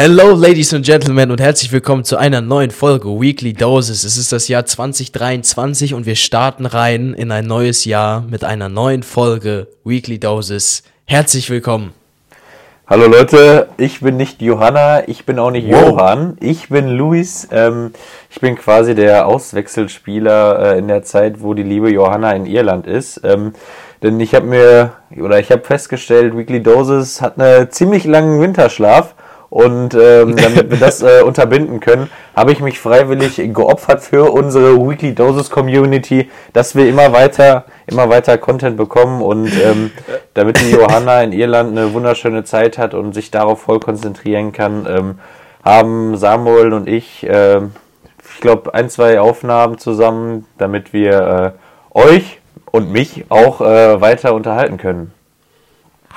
Hello, Ladies and Gentlemen, und herzlich willkommen zu einer neuen Folge Weekly Doses. Es ist das Jahr 2023 und wir starten rein in ein neues Jahr mit einer neuen Folge Weekly Doses. Herzlich willkommen. Hallo Leute, ich bin nicht Johanna, ich bin auch nicht wow. Johann, ich bin Luis. Ähm, ich bin quasi der Auswechselspieler äh, in der Zeit, wo die liebe Johanna in Irland ist. Ähm, denn ich habe mir, oder ich habe festgestellt, Weekly Doses hat einen ziemlich langen Winterschlaf. Und ähm, damit wir das äh, unterbinden können, habe ich mich freiwillig geopfert für unsere Weekly Doses Community, dass wir immer weiter, immer weiter Content bekommen und ähm, damit die Johanna in Irland eine wunderschöne Zeit hat und sich darauf voll konzentrieren kann, ähm, haben Samuel und ich, äh, ich glaube, ein, zwei Aufnahmen zusammen, damit wir äh, euch und mich auch äh, weiter unterhalten können.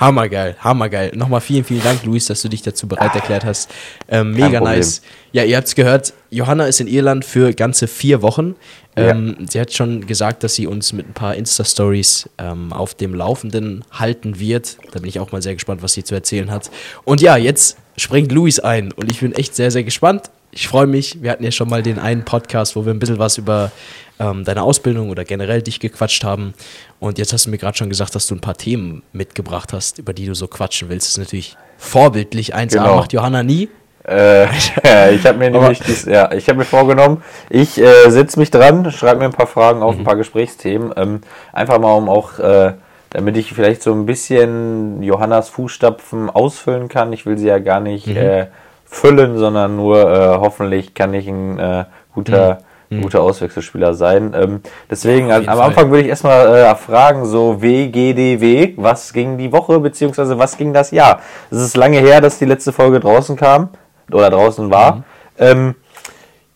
Hammergeil, hammergeil. Nochmal vielen, vielen Dank, Luis, dass du dich dazu bereit erklärt hast. Ähm, mega nice. Ja, ihr habt es gehört, Johanna ist in Irland für ganze vier Wochen. Ähm, ja. Sie hat schon gesagt, dass sie uns mit ein paar Insta-Stories ähm, auf dem Laufenden halten wird. Da bin ich auch mal sehr gespannt, was sie zu erzählen hat. Und ja, jetzt springt Luis ein und ich bin echt sehr, sehr gespannt. Ich freue mich. Wir hatten ja schon mal den einen Podcast, wo wir ein bisschen was über ähm, deine Ausbildung oder generell dich gequatscht haben. Und jetzt hast du mir gerade schon gesagt, dass du ein paar Themen mitgebracht hast, über die du so quatschen willst. Das ist natürlich vorbildlich. 1A genau. macht Johanna nie. Äh, ich habe mir nämlich dies, ja, ich habe mir vorgenommen, ich äh, setze mich dran, schreibe mir ein paar Fragen auf, mhm. ein paar Gesprächsthemen, ähm, einfach mal um auch, äh, damit ich vielleicht so ein bisschen Johannas Fußstapfen ausfüllen kann. Ich will sie ja gar nicht mhm. Füllen, sondern nur äh, hoffentlich kann ich ein äh, guter mhm mhm. guter Auswechselspieler sein. Ähm, deswegen, ja, am Fall. Anfang würde ich erstmal äh, fragen, so WGDW, was ging die Woche, beziehungsweise was ging das Jahr? Es ist lange her, dass die letzte Folge draußen kam oder draußen war. Mhm. Ähm,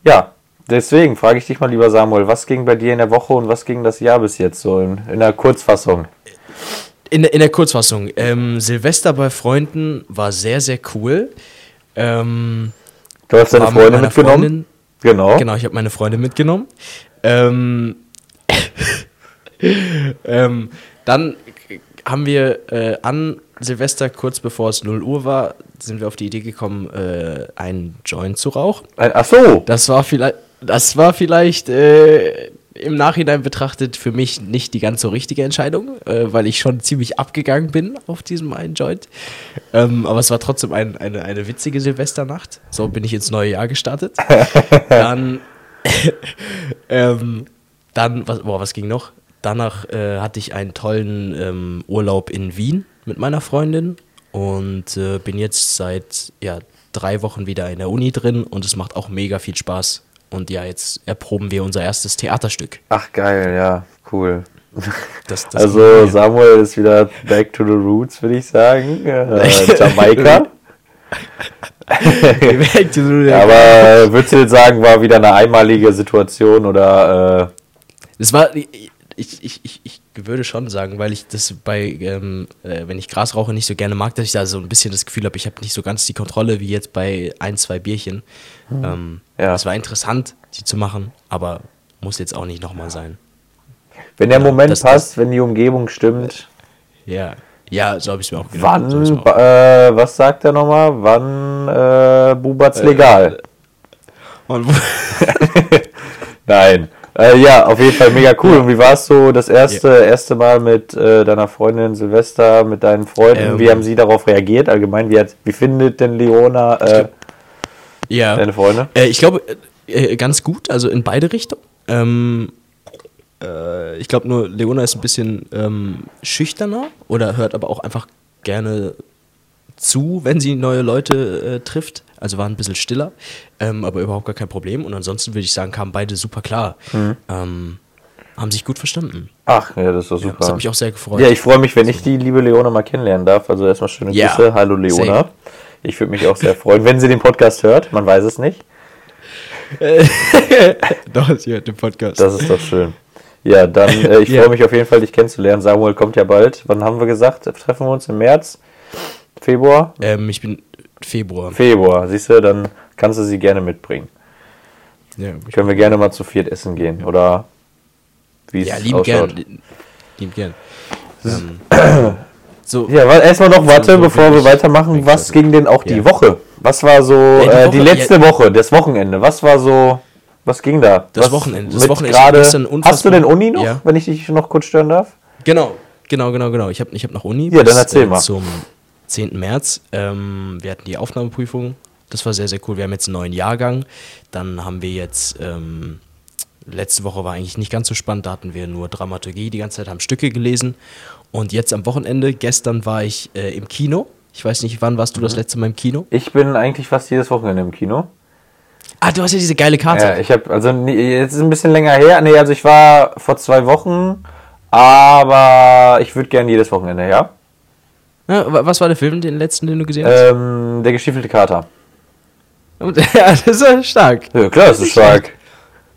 ja, deswegen frage ich dich mal, lieber Samuel, was ging bei dir in der Woche und was ging das Jahr bis jetzt so in, in der Kurzfassung? In, in der Kurzfassung. Ähm, Silvester bei Freunden war sehr, sehr cool. Ähm, du hast deine Freundin mitgenommen? Freundin, Genau. Genau, ich habe meine Freundin mitgenommen. Ähm, ähm, dann haben wir äh, an Silvester, kurz bevor es 0 Uhr war, sind wir auf die Idee gekommen, äh, einen Joint zu rauchen. Ach so. Das war vielleicht, das war vielleicht äh, im Nachhinein betrachtet für mich nicht die ganz so richtige Entscheidung, äh, weil ich schon ziemlich abgegangen bin auf diesem einen Joint. Ähm, aber es war trotzdem ein, eine, eine witzige Silvesternacht. So bin ich ins neue Jahr gestartet. dann, ähm, dann was, boah, was ging noch? Danach äh, hatte ich einen tollen ähm, Urlaub in Wien mit meiner Freundin und äh, bin jetzt seit ja, drei Wochen wieder in der Uni drin und es macht auch mega viel Spaß. Und ja, jetzt erproben wir unser erstes Theaterstück. Ach geil, ja, cool. Das, das also Samuel ist wieder back to the roots, würde ich sagen. Äh, Jamaika. Aber würdest du jetzt sagen, war wieder eine einmalige Situation oder? Äh es war, ich, ich, ich, ich würde schon sagen, weil ich das bei, ähm, äh, wenn ich Gras rauche, nicht so gerne mag, dass ich da so ein bisschen das Gefühl habe, ich habe nicht so ganz die Kontrolle wie jetzt bei ein, zwei Bierchen. Hm. Ähm, ja. Es war interessant, die zu machen, aber muss jetzt auch nicht nochmal sein. Wenn der Moment das, passt, das, wenn die Umgebung stimmt. Ja, ja, so habe ich es mir auch gedacht. Wann, so auch äh, was sagt er nochmal? Wann äh, Bubert's legal? Äh, Nein. Äh, ja, auf jeden Fall mega cool. Und wie war es so das erste, ja. erste Mal mit äh, deiner Freundin Silvester, mit deinen Freunden? Ähm, wie haben sie darauf reagiert? Allgemein, wie, hat, wie findet denn Leona äh, ja. deine Freunde? Äh, ich glaube, äh, äh, ganz gut, also in beide Richtungen. Ähm, ich glaube nur, Leona ist ein bisschen ähm, schüchterner oder hört aber auch einfach gerne zu, wenn sie neue Leute trifft also war ein bisschen stiller, ähm, aber überhaupt gar kein Problem. Und ansonsten würde ich sagen, kamen beide super klar. Mhm. Ähm, haben sich gut verstanden. Ach, ja, das ist doch super. Ja, das hat mich auch sehr gefreut. Ja, ich freue mich, wenn ich die liebe Leona mal kennenlernen darf. Also erstmal schöne ja. Grüße. Hallo Leona. Same. Ich würde mich auch sehr freuen, wenn sie den Podcast hört. Man weiß es nicht. doch, sie hört den Podcast. Das ist doch schön. Ja, dann, äh, ich ja. freue mich auf jeden Fall, dich kennenzulernen. Samuel kommt ja bald. Wann haben wir gesagt? Treffen wir uns im März? Februar? Ähm, ich bin Februar. Februar, siehst du, dann kannst du sie gerne mitbringen. Ja, Können wir gerne mal zu viert essen gehen, oder wie es Ja, lieb gern. Lieb gern. Ähm. So, ja, erstmal noch warte, so, bevor wir weitermachen. Was ging denn auch die Woche? Was war so ja, die, äh, die, letzte Woche, das Wochenende? Was war so, was ging da? Das was Wochenende. Das Wochenende grade, Hast du denn Uni noch, ja. wenn ich dich noch kurz stören darf? Genau, genau, genau, genau. Ich habe ich hab noch Uni. Ja, dann erzähl äh, mal. Zum 10. März. Ähm, wir hatten die Aufnahmeprüfung. Das war sehr, sehr cool. Wir haben jetzt einen neuen Jahrgang. Dann haben wir jetzt ähm, letzte Woche war eigentlich nicht ganz so spannend, da hatten wir nur Dramaturgie die ganze Zeit, haben Stücke gelesen. Und jetzt am Wochenende, gestern war ich äh, im Kino. Ich weiß nicht, wann warst du mhm. das letzte Mal im Kino? Ich bin eigentlich fast jedes Wochenende im Kino. Ah, du hast ja diese geile Karte. Ja, ich habe, also jetzt ist ein bisschen länger her. Nee, also ich war vor zwei Wochen, aber ich würde gerne jedes Wochenende, ja. Ja. Was war der Film, den letzten, den du gesehen hast? Ähm, der gestiefelte Kater. ja, das ist ja stark. Ja, klar, das ist stark.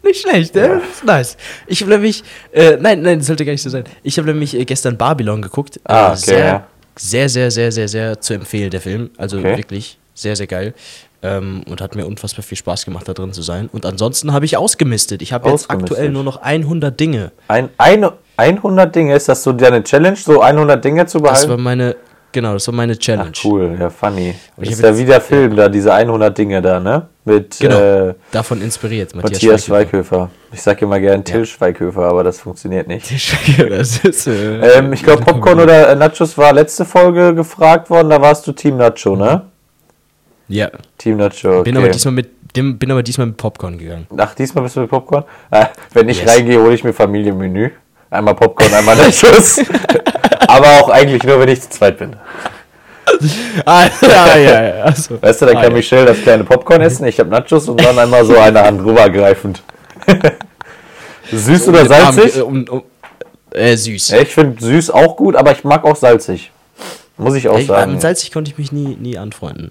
Nicht schlecht, ja. ne? Ist nice. Ich habe nämlich, äh, nein, nein, das sollte gar nicht so sein. Ich habe nämlich äh, gestern Babylon geguckt. Ah, okay, sehr, ja. sehr, sehr, sehr, sehr, sehr zu empfehlen, der Film. Also okay. wirklich sehr, sehr geil. Ähm, und hat mir unfassbar viel Spaß gemacht, da drin zu sein. Und ansonsten habe ich ausgemistet. Ich habe jetzt aktuell nur noch 100 Dinge. Ein, eine, 100 Dinge, ist das so deine Challenge, so 100 Dinge zu behalten? Das war meine, Genau, das war meine Challenge. Ach, cool, ja, funny. Das ist ja wie der Film ja. da, diese 100 Dinge da, ne? Mit, genau, äh, davon inspiriert, Matthias, Matthias Schweighöfer. Schweighöfer. Ich sag immer gern Till ja. Schweighöfer, aber das funktioniert nicht. das ist, äh, ähm, ich glaube, Popcorn oder Nachos war letzte Folge gefragt worden, da warst du Team Nacho, ne? Ja. Team Nacho, okay. Bin aber diesmal mit dem, bin aber diesmal mit Popcorn gegangen. Ach, diesmal bist du mit Popcorn? Äh, wenn ich yes. reingehe, hole ich mir Familienmenü. Einmal Popcorn, einmal Nachos. Aber auch eigentlich nur, wenn ich zu zweit bin. ah, ja, ja, ja. Achso. Weißt du, dann ah, kann ja. Michelle das kleine Popcorn essen, ich habe Nachos und dann einmal so eine Hand rübergreifend. süß so, oder salzig? Arm, um, um, äh, süß. ich finde süß auch gut, aber ich mag auch salzig. Muss ich auch ich, sagen. Mit salzig konnte ich mich nie, nie anfreunden.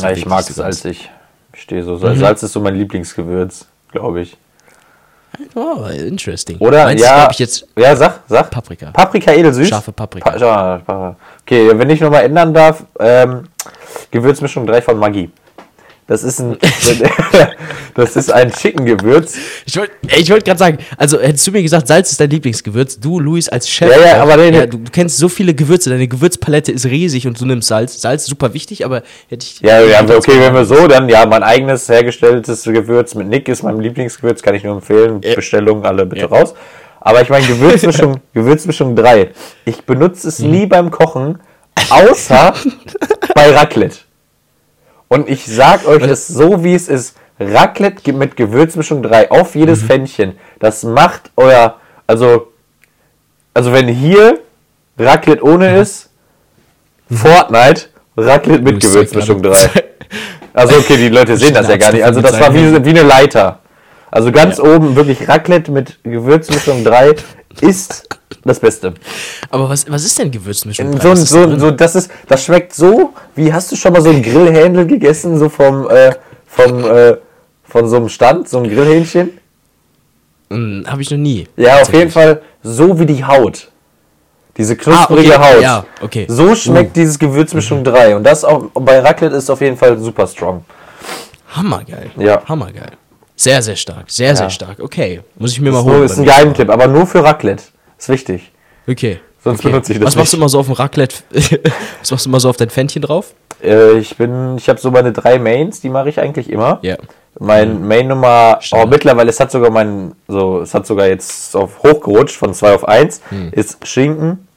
Ja, ich mag salzig. Ich stehe so. Mhm. Salz ist so mein Lieblingsgewürz, glaube ich. Oh, interesting. Oder Meinst ja, ich jetzt ja, sag, sag. Paprika. Paprika edelsüß. Scharfe Paprika. Pa okay, wenn ich nochmal ändern darf, ähm, Gewürzmischung 3 von Maggi. Das ist ein, das ist ein Chicken-Gewürz. Ich wollte ich wollt gerade sagen, also hättest du mir gesagt, Salz ist dein Lieblingsgewürz, du, Luis, als Chef. Ja, ja, aber ja, du, du, kennst so viele Gewürze, deine Gewürzpalette ist riesig und du nimmst Salz. Salz ist super wichtig, aber hätte ich. Ja, ja okay, wenn wir so, dann ja, mein eigenes hergestelltes Gewürz mit Nick ist mein Lieblingsgewürz, kann ich nur empfehlen. Ja. Bestellungen alle bitte ja. raus. Aber ich meine, Gewürzmischung, Gewürzmischung 3. Ich benutze es mhm. nie beim Kochen, außer bei Raclette. Und ich sag euch es so, wie es ist. Raclette mit Gewürzmischung 3 auf jedes mhm. Pfännchen. Das macht euer, also, also wenn hier Raclette ohne mhm. ist, Fortnite, Raclette mit Gewürzmischung 3. Also okay, die Leute sehen das ja gar nicht. Also das war wie, wie eine Leiter. Also ganz ja. oben wirklich Raclette mit Gewürzmischung 3 ist das Beste. Aber was, was ist denn Gewürzmischung? So, so, so, das, ist, das schmeckt so, wie hast du schon mal so ein Grillhändel gegessen, so vom, äh, vom, äh, von so einem Stand, so ein Grillhähnchen? Hm, Habe ich noch nie. Ja, auf jeden Fall so wie die Haut. Diese knusprige ah, okay. Haut. Ja, okay. So schmeckt uh. dieses Gewürzmischung mhm. 3. Und das auch, bei Raclette ist auf jeden Fall super strong. Hammergeil. Ja. Hammergeil. Sehr, sehr stark. Sehr, ja. sehr stark. Okay. Muss ich mir mal holen. Das ist ein Geheimtipp, aber nur für Raclette. Ist wichtig. Okay. Sonst okay. benutze ich das Was machst du immer so auf dem Raclette? Was machst du immer so auf dein Pfännchen drauf? Äh, ich bin, ich habe so meine drei Mains, die mache ich eigentlich immer. Ja. Mein mhm. Main Nummer, oh, mittlerweile, es hat sogar mein, so, es hat sogar jetzt auf hochgerutscht von 2 auf 1, mhm. ist Schinken,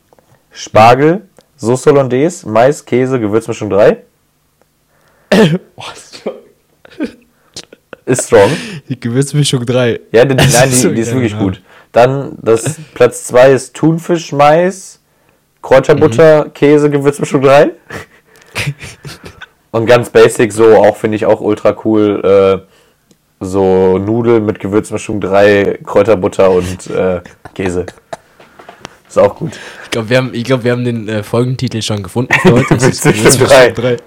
Spargel, Sauce Hollandaise, Mais, Käse, Gewürzmischung 3. ist strong. Die Gewürzmischung 3. Ja, die, nein, die, die ist wirklich gut. Dann das Platz 2 ist Thunfisch, Mais, Kräuterbutter, mhm. Käse, Gewürzmischung 3. Und ganz basic, so auch finde ich auch ultra cool, äh, so Nudeln mit Gewürzmischung 3, Kräuterbutter und äh, Käse. Ist auch gut. Ich glaube, wir, haben, glaub, wir haben den äh, Folgentitel schon gefunden. Gewürzmischung 3.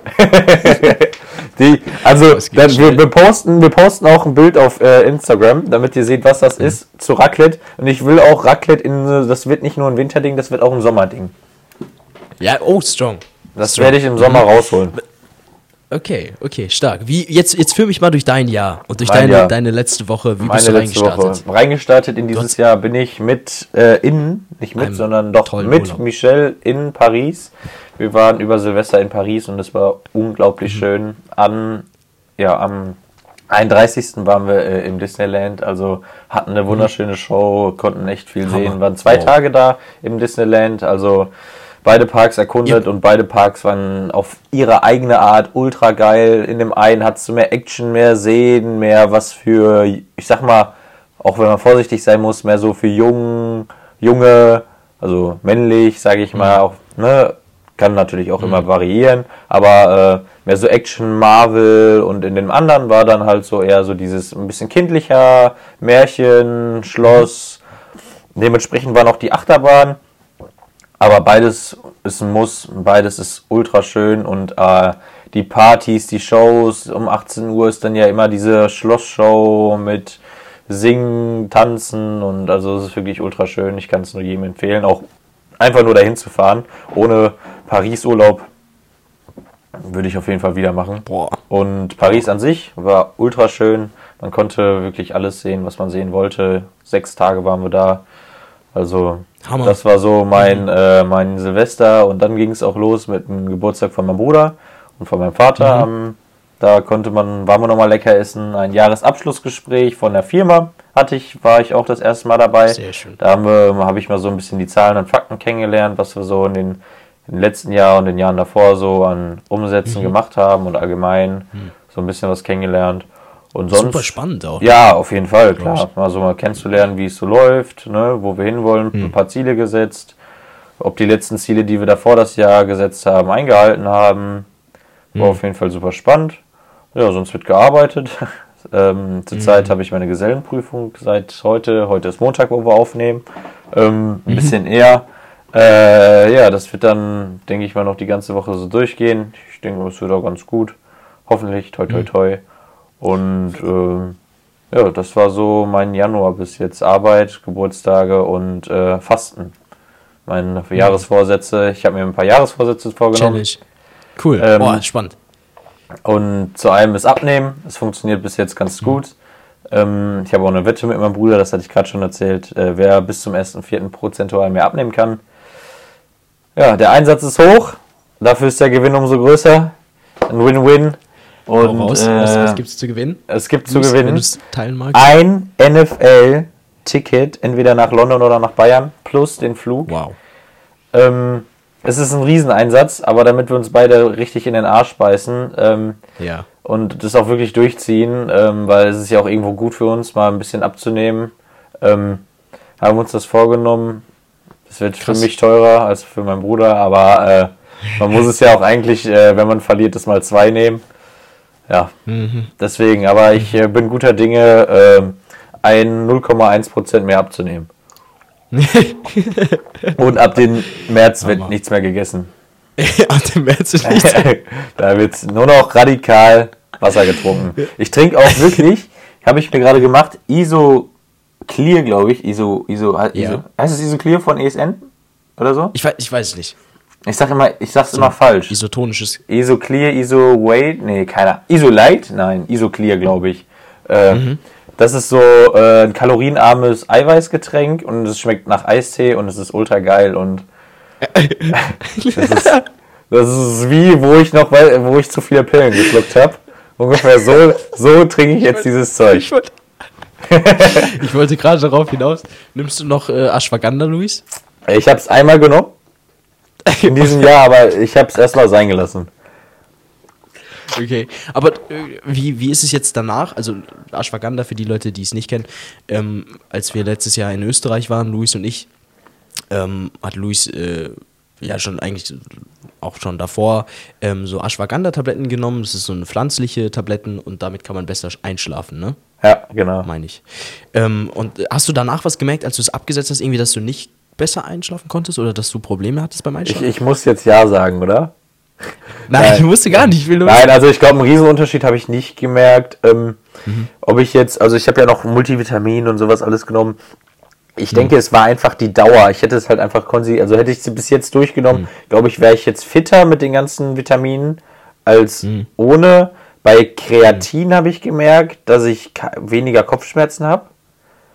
3. Die, also, dann, wir, wir, posten, wir posten auch ein Bild auf äh, Instagram, damit ihr seht, was das mhm. ist, zu Raclette. Und ich will auch Raclette in, das wird nicht nur ein Winterding, das wird auch ein Sommerding. Ja, oh, strong. Das strong. werde ich im Sommer mhm. rausholen. Okay, okay, stark. Wie, jetzt, jetzt führ mich mal durch dein Jahr und durch deine, Jahr. deine letzte Woche. Wie Meine bist du reingestartet? Woche. Reingestartet in dieses Jahr bin ich mit äh, in, nicht mit, sondern doch mit Urlaub. Michelle in Paris. Wir waren über Silvester in Paris und es war unglaublich mhm. schön. An, ja, am 31. waren wir äh, im Disneyland, also hatten eine mhm. wunderschöne Show, konnten echt viel Hammer. sehen, waren zwei wow. Tage da im Disneyland, also beide Parks erkundet ja. und beide Parks waren auf ihre eigene Art ultra geil. In dem einen hattest du mehr Action, mehr Sehen, mehr was für, ich sag mal, auch wenn man vorsichtig sein muss, mehr so für jung, junge, also männlich, sage ich mal, mhm. auch, ne, kann natürlich auch mhm. immer variieren, aber äh, mehr so Action, Marvel und in dem anderen war dann halt so eher so dieses ein bisschen kindlicher, Märchen, Schloss. Mhm. Dementsprechend war noch die Achterbahn aber beides ist ein Muss, beides ist ultra schön und äh, die Partys, die Shows um 18 Uhr ist dann ja immer diese Schlossshow mit Singen, Tanzen und also es ist wirklich ultra schön. Ich kann es nur jedem empfehlen, auch einfach nur dahin zu fahren. Ohne Paris-Urlaub würde ich auf jeden Fall wieder machen. Boah. Und Paris an sich war ultra schön. Man konnte wirklich alles sehen, was man sehen wollte. Sechs Tage waren wir da. Also Hammer. Das war so mein, mhm. äh, mein Silvester und dann ging es auch los mit dem Geburtstag von meinem Bruder und von meinem Vater. Mhm. Da konnte man, waren wir nochmal lecker essen. Ein Jahresabschlussgespräch von der Firma hatte ich, war ich auch das erste Mal dabei. Sehr schön. Da habe ich mal so ein bisschen die Zahlen und Fakten kennengelernt, was wir so in den, in den letzten Jahren und den Jahren davor so an Umsätzen mhm. gemacht haben und allgemein mhm. so ein bisschen was kennengelernt. Und sonst, Super spannend auch. Ja, auf jeden Fall, klar. Mal so mal kennenzulernen, wie es so läuft, ne, wo wir hinwollen, hm. ein paar Ziele gesetzt, ob die letzten Ziele, die wir davor das Jahr gesetzt haben, eingehalten haben. War hm. auf jeden Fall super spannend. Ja, sonst wird gearbeitet. ähm, zurzeit hm. habe ich meine Gesellenprüfung seit heute. Heute ist Montag, wo wir aufnehmen. Ähm, ein mhm. bisschen eher. Äh, ja, das wird dann, denke ich mal, noch die ganze Woche so durchgehen. Ich denke, es wird auch ganz gut. Hoffentlich, toi, toi, mhm. Und äh, ja, das war so mein Januar bis jetzt. Arbeit, Geburtstage und äh, Fasten. Meine mhm. Jahresvorsätze. Ich habe mir ein paar Jahresvorsätze vorgenommen. Challenge. Cool. Ähm, Boah, spannend. Und zu einem ist Abnehmen. Es funktioniert bis jetzt ganz mhm. gut. Ähm, ich habe auch eine Wette mit meinem Bruder, das hatte ich gerade schon erzählt, äh, wer bis zum 1.4. prozentual mehr abnehmen kann. Ja, der Einsatz ist hoch. Dafür ist der Gewinn umso größer. Ein Win-Win. Und raus, äh, was, was gibt es zu gewinnen? Es gibt zu gewinnen ein NFL-Ticket, entweder nach London oder nach Bayern, plus den Flug. Wow. Ähm, es ist ein Rieseneinsatz, aber damit wir uns beide richtig in den Arsch beißen ähm, ja. und das auch wirklich durchziehen, ähm, weil es ist ja auch irgendwo gut für uns, mal ein bisschen abzunehmen, ähm, haben wir uns das vorgenommen. Es wird Krass. für mich teurer als für meinen Bruder, aber äh, man muss es ja auch eigentlich, äh, wenn man verliert, das mal zwei nehmen. Ja, mhm. deswegen, aber ich äh, bin guter Dinge, äh, ein 0,1% mehr abzunehmen. Und ab dem März wird nichts mehr gegessen. ab dem März wird nichts Da wird nur noch radikal Wasser getrunken. Ich trinke auch wirklich, habe ich mir gerade gemacht, Iso Clear, glaube ich. Iso, Iso, ja. Iso, heißt es Iso Clear von ESN oder so? Ich weiß, ich weiß nicht. Ich sag immer, ich sag's so immer falsch. Isotonisches. Iso Clear, Iso Weight, nee, keiner. Iso Light? Nein, Iso Clear, glaube ich. Äh, mhm. Das ist so äh, ein kalorienarmes Eiweißgetränk und es schmeckt nach Eistee und es ist ultra geil und das, ist, das ist wie, wo ich noch, wo ich zu viele Pillen geschluckt habe. Ungefähr so, so trinke ich jetzt dieses Zeug. Ich wollte, ich wollte gerade darauf hinaus. Nimmst du noch äh, Ashwagandha, Luis? Ich habe es einmal genommen in diesem Jahr, aber ich habe es erstmal sein gelassen. Okay, aber äh, wie, wie ist es jetzt danach? Also Ashwagandha für die Leute, die es nicht kennen, ähm, als wir letztes Jahr in Österreich waren, Luis und ich, ähm, hat Luis äh, ja schon eigentlich auch schon davor ähm, so Ashwagandha-Tabletten genommen. Das ist so eine pflanzliche Tabletten und damit kann man besser einschlafen, ne? Ja, genau. Meine ich. Ähm, und hast du danach was gemerkt, als du es abgesetzt hast, irgendwie, dass du nicht besser einschlafen konntest oder dass du Probleme hattest beim Einschlafen? Ich, ich muss jetzt ja sagen, oder? Nein, Nein, ich wusste gar nicht. Ich Nein, also ich glaube, einen Riesenunterschied habe ich nicht gemerkt. Ähm, mhm. Ob ich jetzt, also ich habe ja noch Multivitamin und sowas alles genommen. Ich mhm. denke, es war einfach die Dauer. Ich hätte es halt einfach konsi, also hätte ich sie bis jetzt durchgenommen, mhm. glaube ich, wäre ich jetzt fitter mit den ganzen Vitaminen. als mhm. ohne. Bei Kreatin mhm. habe ich gemerkt, dass ich weniger Kopfschmerzen habe.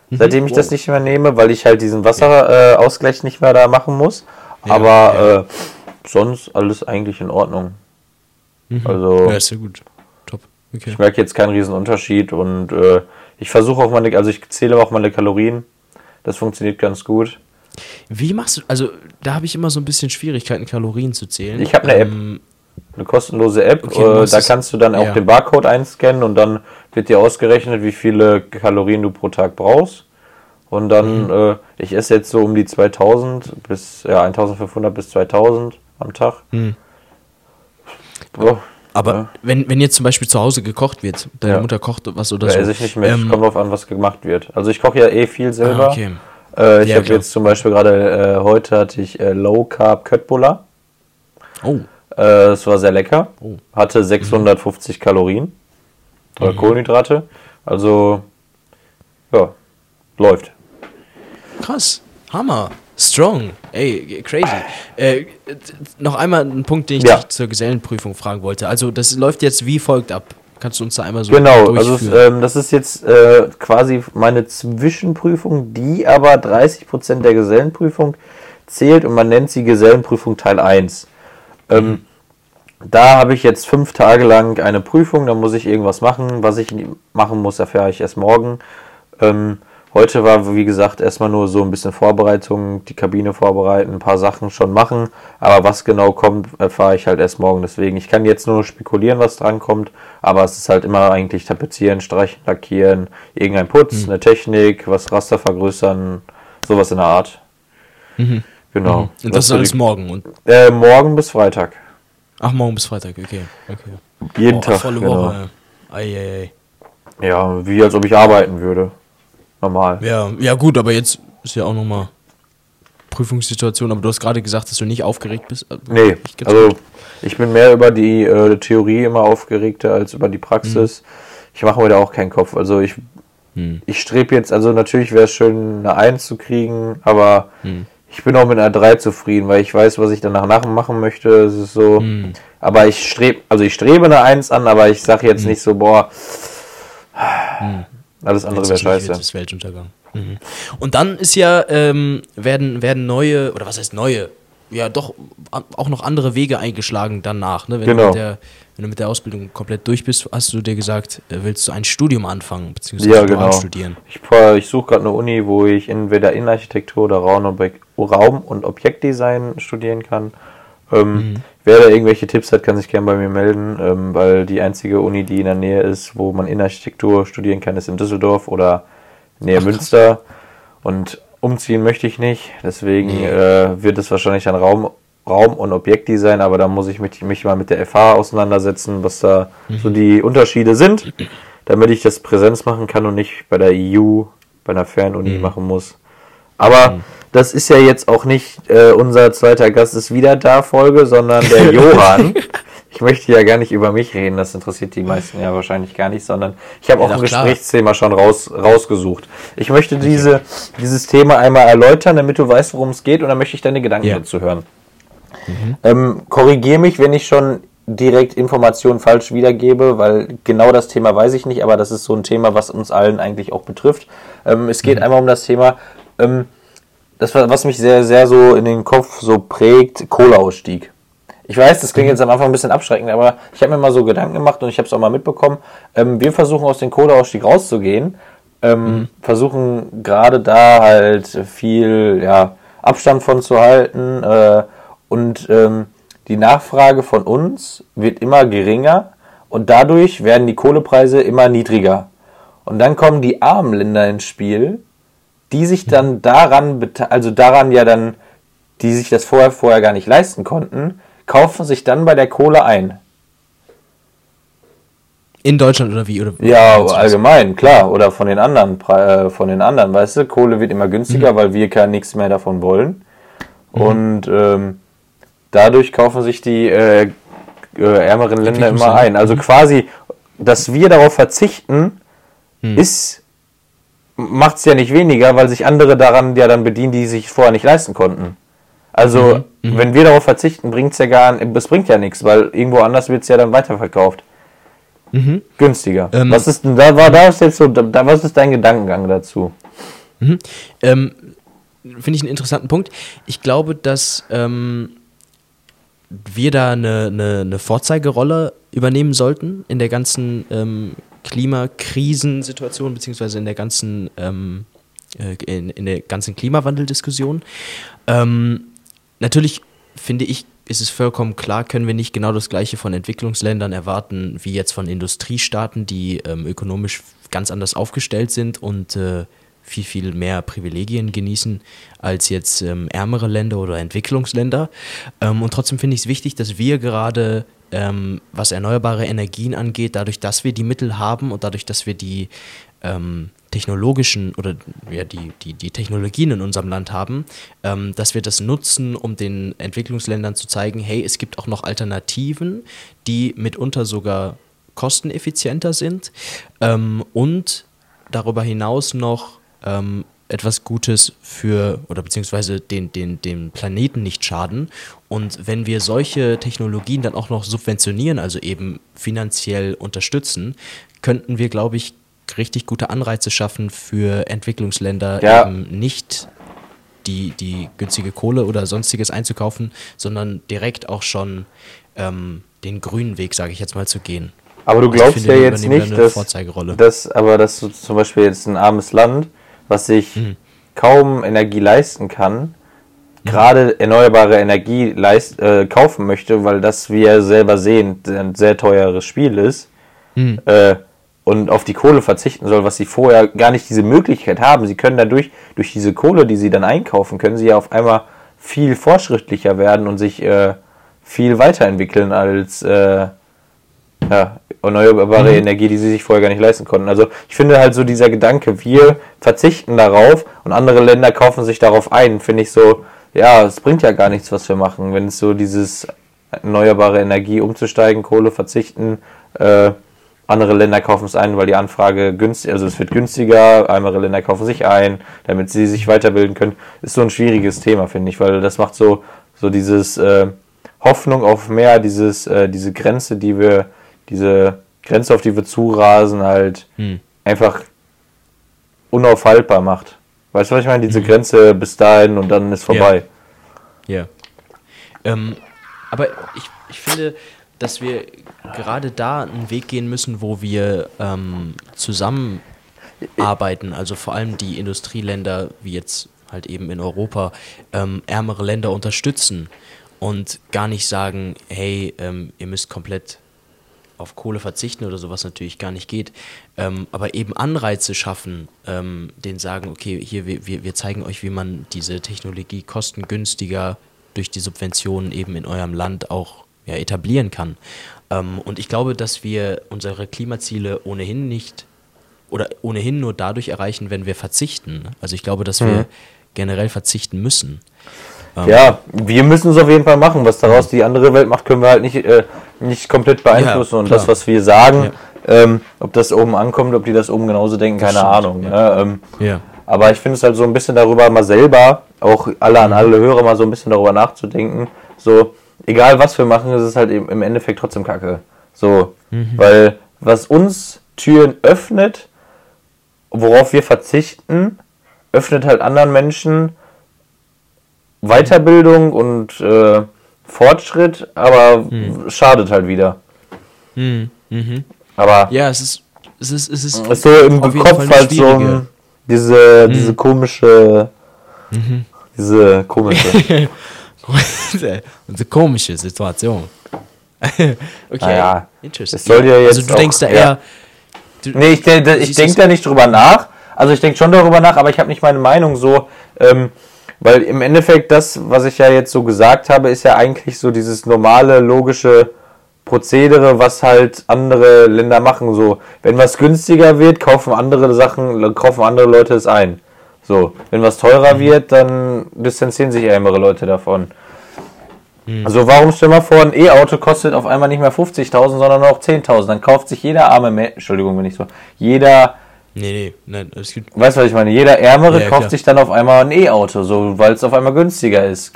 Mhm. Seitdem ich wow. das nicht mehr nehme, weil ich halt diesen Wasserausgleich äh, nicht mehr da machen muss. Ja, Aber. Äh, sonst alles eigentlich in Ordnung. Mhm. Also, ja, ist ja gut. Top. Okay. Ich merke jetzt keinen riesen Unterschied und äh, ich versuche auch meine, also ich zähle auch meine Kalorien. Das funktioniert ganz gut. Wie machst du, also da habe ich immer so ein bisschen Schwierigkeiten, Kalorien zu zählen. Ich habe eine ähm, App, eine kostenlose App. Okay, äh, da kannst du dann auch ja. den Barcode einscannen und dann wird dir ausgerechnet, wie viele Kalorien du pro Tag brauchst. Und dann, mhm. äh, ich esse jetzt so um die 2000 bis, ja, 1500 bis 2000 am Tag. Mhm. Oh, aber ja. wenn, wenn jetzt zum Beispiel zu Hause gekocht wird, deine ja. Mutter kocht was oder ja, so. Esse ich nicht mehr. Ähm, kommt drauf an, was gemacht wird. Also ich koche ja eh viel selber. Ah, okay. Äh, ich ja, habe jetzt zum Beispiel gerade, äh, heute hatte ich äh, Low Carb Köttbullar. Oh. Äh, es war sehr lecker. Oh. Hatte 650 mhm. Kalorien. Mhm. Kohlenhydrate. Also, ja, läuft. Krass. Hammer. Strong. Ey, crazy. Äh, noch einmal ein Punkt, den ich ja. dich zur Gesellenprüfung fragen wollte. Also, das läuft jetzt wie folgt ab. Kannst du uns da einmal so Genau, also ähm, das ist jetzt äh, quasi meine Zwischenprüfung, die aber 30% der Gesellenprüfung zählt und man nennt sie Gesellenprüfung Teil 1. Ähm, mhm. Da habe ich jetzt fünf Tage lang eine Prüfung, da muss ich irgendwas machen. Was ich machen muss, erfahre ich erst morgen. Ähm, Heute war, wie gesagt, erstmal nur so ein bisschen Vorbereitung, die Kabine vorbereiten, ein paar Sachen schon machen. Aber was genau kommt, erfahre ich halt erst morgen. Deswegen, ich kann jetzt nur spekulieren, was dran kommt. Aber es ist halt immer eigentlich tapezieren, streichen, lackieren, irgendein Putz, mhm. eine Technik, was Raster vergrößern, sowas in der Art. Mhm. Genau. Mhm. Und das ist alles morgen? Und äh, morgen bis Freitag. Ach, morgen bis Freitag, okay. okay. Jeden oh, Tag. Volle genau. Woche. Ei, ei. Ja, wie als ob ich arbeiten würde normal. Ja, ja gut, aber jetzt ist ja auch nochmal Prüfungssituation, aber du hast gerade gesagt, dass du nicht aufgeregt bist. Äh, nee, also ich bin mehr über die äh, Theorie immer aufgeregter als über die Praxis. Hm. Ich mache mir da auch keinen Kopf. Also ich, hm. ich strebe jetzt, also natürlich wäre es schön, eine 1 zu kriegen, aber hm. Ich bin auch mit einer 3 zufrieden, weil ich weiß, was ich danach machen möchte. Es ist so, hm. aber ich strebe, also ich strebe eine 1 an, aber ich sage jetzt hm. nicht so, boah, hm. Alles andere wäre scheiße. Das ist Weltuntergang. Mhm. Und dann ist ja, ähm, werden, werden neue, oder was heißt neue? Ja, doch auch noch andere Wege eingeschlagen danach. Ne? Wenn, genau. du mit der, wenn du mit der Ausbildung komplett durch bist, hast du dir gesagt, äh, willst du ein Studium anfangen, beziehungsweise ja, genau. studieren? Ich, ich suche gerade eine Uni, wo ich entweder Innenarchitektur oder Raum und, Objektdesign studieren kann. Ähm, mhm. Wer da irgendwelche Tipps hat, kann sich gerne bei mir melden, ähm, weil die einzige Uni, die in der Nähe ist, wo man Innenarchitektur studieren kann, ist in Düsseldorf oder näher Münster. Und umziehen möchte ich nicht, deswegen nee. äh, wird es wahrscheinlich ein Raum, Raum- und Objektdesign, aber da muss ich mich, mich mal mit der FH auseinandersetzen, was da mhm. so die Unterschiede sind, damit ich das Präsenz machen kann und nicht bei der EU, bei einer Fernuni mhm. machen muss. Aber mhm das ist ja jetzt auch nicht äh, unser zweiter Gast ist wieder da Folge, sondern der Johann. Ich möchte ja gar nicht über mich reden, das interessiert die meisten ja wahrscheinlich gar nicht, sondern ich habe auch ein Gesprächsthema schon raus, rausgesucht. Ich möchte diese, dieses Thema einmal erläutern, damit du weißt, worum es geht und dann möchte ich deine Gedanken ja. dazu hören. Mhm. Ähm, Korrigiere mich, wenn ich schon direkt Informationen falsch wiedergebe, weil genau das Thema weiß ich nicht, aber das ist so ein Thema, was uns allen eigentlich auch betrifft. Ähm, es geht mhm. einmal um das Thema, ähm, das, was mich sehr, sehr so in den Kopf so prägt, Kohleausstieg. Ich weiß, das klingt jetzt am Anfang ein bisschen abschreckend, aber ich habe mir mal so Gedanken gemacht und ich habe es auch mal mitbekommen. Ähm, wir versuchen aus dem Kohleausstieg rauszugehen, ähm, mhm. versuchen gerade da halt viel ja, Abstand von zu halten äh, und ähm, die Nachfrage von uns wird immer geringer und dadurch werden die Kohlepreise immer niedriger. Und dann kommen die armen Länder ins Spiel, die sich dann daran, also daran ja dann, die sich das vorher, vorher gar nicht leisten konnten, kaufen sich dann bei der Kohle ein. In Deutschland oder wie? Oder ja, allgemein, klar. Oder von den anderen, äh, von den anderen, weißt du, Kohle wird immer günstiger, mhm. weil wir gar nichts mehr davon wollen. Mhm. Und ähm, dadurch kaufen sich die äh, äh, ärmeren Länder immer ein. Also mhm. quasi, dass wir darauf verzichten, mhm. ist macht es ja nicht weniger, weil sich andere daran ja dann bedienen, die sich vorher nicht leisten konnten. Also mhm. Wenn wir darauf verzichten, bringt es ja gar es bringt ja nichts, weil irgendwo anders wird es ja dann weiterverkauft. Mhm. Günstiger. Ähm, was ist denn, da war da ist jetzt so, da, was ist dein Gedankengang dazu? Mhm. Ähm, Finde ich einen interessanten Punkt. Ich glaube, dass ähm, wir da eine, eine, eine, Vorzeigerolle übernehmen sollten in der ganzen ähm, Klimakrisensituation, beziehungsweise in der ganzen, ähm, äh, in, in, der ganzen Klimawandeldiskussion. Ähm, natürlich finde ich, ist es vollkommen klar, können wir nicht genau das Gleiche von Entwicklungsländern erwarten, wie jetzt von Industriestaaten, die ähm, ökonomisch ganz anders aufgestellt sind und äh, viel, viel mehr Privilegien genießen als jetzt ähm, ärmere Länder oder Entwicklungsländer. Ähm, und trotzdem finde ich es wichtig, dass wir gerade, ähm, was erneuerbare Energien angeht, dadurch, dass wir die Mittel haben und dadurch, dass wir die ähm, technologischen oder ja, die, die, die Technologien in unserem Land haben, ähm, dass wir das nutzen, um den Entwicklungsländern zu zeigen, hey, es gibt auch noch Alternativen, die mitunter sogar kosteneffizienter sind ähm, und darüber hinaus noch ähm, etwas Gutes für oder beziehungsweise den, den, den Planeten nicht schaden. Und wenn wir solche Technologien dann auch noch subventionieren, also eben finanziell unterstützen, könnten wir, glaube ich, richtig gute Anreize schaffen für Entwicklungsländer, ja. eben nicht die, die günstige Kohle oder sonstiges einzukaufen, sondern direkt auch schon ähm, den grünen Weg, sage ich jetzt mal, zu gehen. Aber du also glaubst finde, ja jetzt nicht, dass, dass, aber dass du zum Beispiel jetzt ein armes Land was sich mhm. kaum Energie leisten kann, mhm. gerade erneuerbare Energie leist, äh, kaufen möchte, weil das, wie er selber sehen, ein sehr teures Spiel ist, mhm. äh, und auf die Kohle verzichten soll, was sie vorher gar nicht diese Möglichkeit haben. Sie können dadurch, durch diese Kohle, die sie dann einkaufen, können sie ja auf einmal viel fortschrittlicher werden und sich äh, viel weiterentwickeln als äh, ja, erneuerbare mhm. Energie, die sie sich vorher gar nicht leisten konnten. Also ich finde halt so dieser Gedanke, wir verzichten darauf und andere Länder kaufen sich darauf ein, finde ich so, ja, es bringt ja gar nichts, was wir machen, wenn es so dieses erneuerbare Energie umzusteigen, Kohle verzichten, äh, andere Länder kaufen es ein, weil die Anfrage günstig, also es wird günstiger, andere Länder kaufen sich ein, damit sie sich weiterbilden können. Ist so ein schwieriges Thema, finde ich, weil das macht so, so dieses äh, Hoffnung auf mehr, dieses, äh, diese Grenze, die wir diese Grenze, auf die wir zurasen, halt hm. einfach unaufhaltbar macht. Weißt du, was ich meine? Diese mhm. Grenze bis dahin und dann ist vorbei. Ja. Yeah. Ähm, aber ich, ich finde, dass wir gerade da einen Weg gehen müssen, wo wir ähm, zusammenarbeiten, also vor allem die Industrieländer, wie jetzt halt eben in Europa, ähm, ärmere Länder unterstützen und gar nicht sagen, hey, ähm, ihr müsst komplett auf Kohle verzichten oder sowas natürlich gar nicht geht, ähm, aber eben Anreize schaffen, ähm, denen sagen, okay, hier, wir, wir zeigen euch, wie man diese Technologie kostengünstiger durch die Subventionen eben in eurem Land auch ja, etablieren kann. Ähm, und ich glaube, dass wir unsere Klimaziele ohnehin nicht oder ohnehin nur dadurch erreichen, wenn wir verzichten. Also ich glaube, dass mhm. wir generell verzichten müssen. Ähm, ja, wir müssen es auf jeden Fall machen. Was daraus die andere Welt macht, können wir halt nicht, äh, nicht komplett beeinflussen. Ja, und das, was wir sagen, ja. ähm, ob das oben ankommt, ob die das oben genauso denken, keine Ahnung. Ja. Ne? Ja. Aber ich finde es halt so ein bisschen darüber mal selber, auch alle an alle Hörer mal so ein bisschen darüber nachzudenken. So, egal was wir machen, ist es halt im Endeffekt trotzdem Kacke. So, mhm. weil was uns Türen öffnet, worauf wir verzichten, öffnet halt anderen Menschen Weiterbildung und äh, Fortschritt, aber mhm. schadet halt wieder. Mhm. Mhm. Aber ja, es ist es ist es ist, ist so im Kopf halt so diese mhm. diese komische mhm. diese komische diese komische Situation. okay, naja, Es soll ja jetzt also du denkst da eher ja. du, Nee, ich, ich denke da nicht drüber nach. Also ich denke schon darüber nach, aber ich habe nicht meine Meinung so ähm, weil im Endeffekt das, was ich ja jetzt so gesagt habe, ist ja eigentlich so dieses normale, logische Prozedere, was halt andere Länder machen. So, wenn was günstiger wird, kaufen andere Sachen, kaufen andere Leute es ein. So, wenn was teurer mhm. wird, dann distanzieren sich ärmere Leute davon. Mhm. Also warum stell mal vor, ein E-Auto kostet auf einmal nicht mehr 50.000, sondern nur noch 10.000. Dann kauft sich jeder arme Mensch, Entschuldigung, wenn ich so, jeder Nee, nee, nein, es gibt. Weißt du, was ich meine? Jeder Ärmere ja, kauft klar. sich dann auf einmal ein E-Auto, so, weil es auf einmal günstiger ist.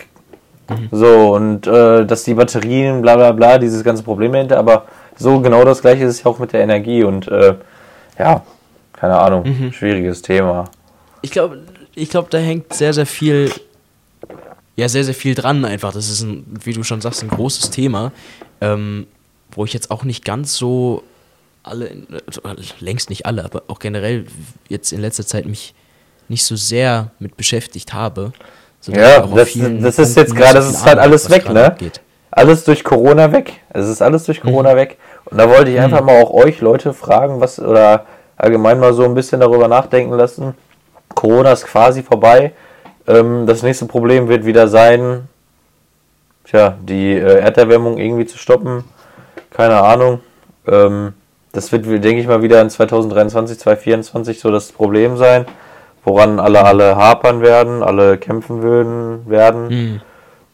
Mhm. So, und äh, dass die Batterien, bla bla bla, dieses ganze Problem dahinter, aber so genau das gleiche ist es ja auch mit der Energie und äh, ja, keine Ahnung, mhm. schwieriges Thema. Ich glaube, ich glaube, da hängt sehr, sehr viel, ja, sehr, sehr viel dran einfach. Das ist, ein, wie du schon sagst, ein großes Thema, ähm, wo ich jetzt auch nicht ganz so alle, längst nicht alle, aber auch generell jetzt in letzter Zeit mich nicht so sehr mit beschäftigt habe. Ja, das, das ist jetzt gerade, das ist halt alles weg, ne? Abgeht. Alles durch Corona weg. Es ist alles durch Corona mhm. weg. Und da wollte ich mhm. einfach mal auch euch Leute fragen, was, oder allgemein mal so ein bisschen darüber nachdenken lassen. Corona ist quasi vorbei. Ähm, das nächste Problem wird wieder sein, tja, die äh, Erderwärmung irgendwie zu stoppen. Keine Ahnung. Ähm, das wird, denke ich mal, wieder in 2023, 2024 so das Problem sein, woran alle, alle hapern werden, alle kämpfen würden, werden. Mhm.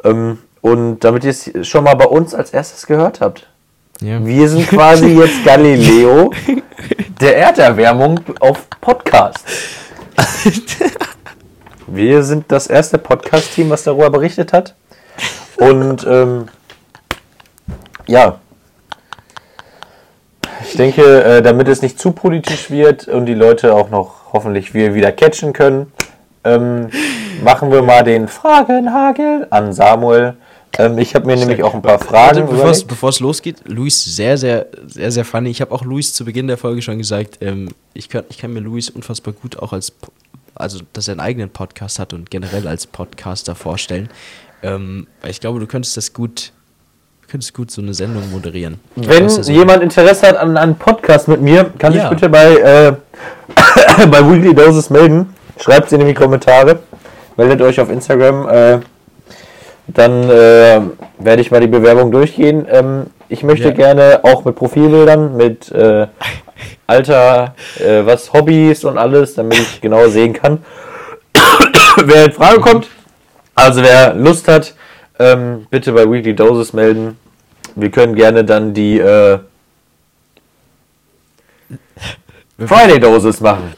Ähm, und damit ihr es schon mal bei uns als erstes gehört habt. Ja. Wir sind quasi jetzt Galileo der Erderwärmung auf Podcast. Wir sind das erste Podcast-Team, was darüber berichtet hat. Und ähm, ja, ich denke, äh, damit es nicht zu politisch wird und die Leute auch noch hoffentlich wir wieder catchen können, ähm, machen wir mal den Fragenhagel an Samuel. Ähm, ich habe mir nämlich auch ein paar Fragen. Warte, bevor es losgeht, Luis, sehr, sehr, sehr, sehr funny. Ich habe auch Luis zu Beginn der Folge schon gesagt, ähm, ich, kann, ich kann mir Luis unfassbar gut auch als, also dass er einen eigenen Podcast hat und generell als Podcaster vorstellen. Ähm, weil ich glaube, du könntest das gut könntest gut so eine Sendung moderieren. Wenn so jemand Interesse hat an einem Podcast mit mir, kann ja. sich bitte bei, äh, bei Weekly Doses melden. Schreibt es in die Kommentare. Meldet euch auf Instagram. Äh, dann äh, werde ich mal die Bewerbung durchgehen. Ähm, ich möchte ja. gerne auch mit Profilbildern, mit äh, Alter, äh, was Hobbys und alles, damit ich genau sehen kann, wer in Frage kommt. Also wer Lust hat, ähm, bitte bei Weekly Doses melden. Wir können gerne dann die äh, Friday Doses machen.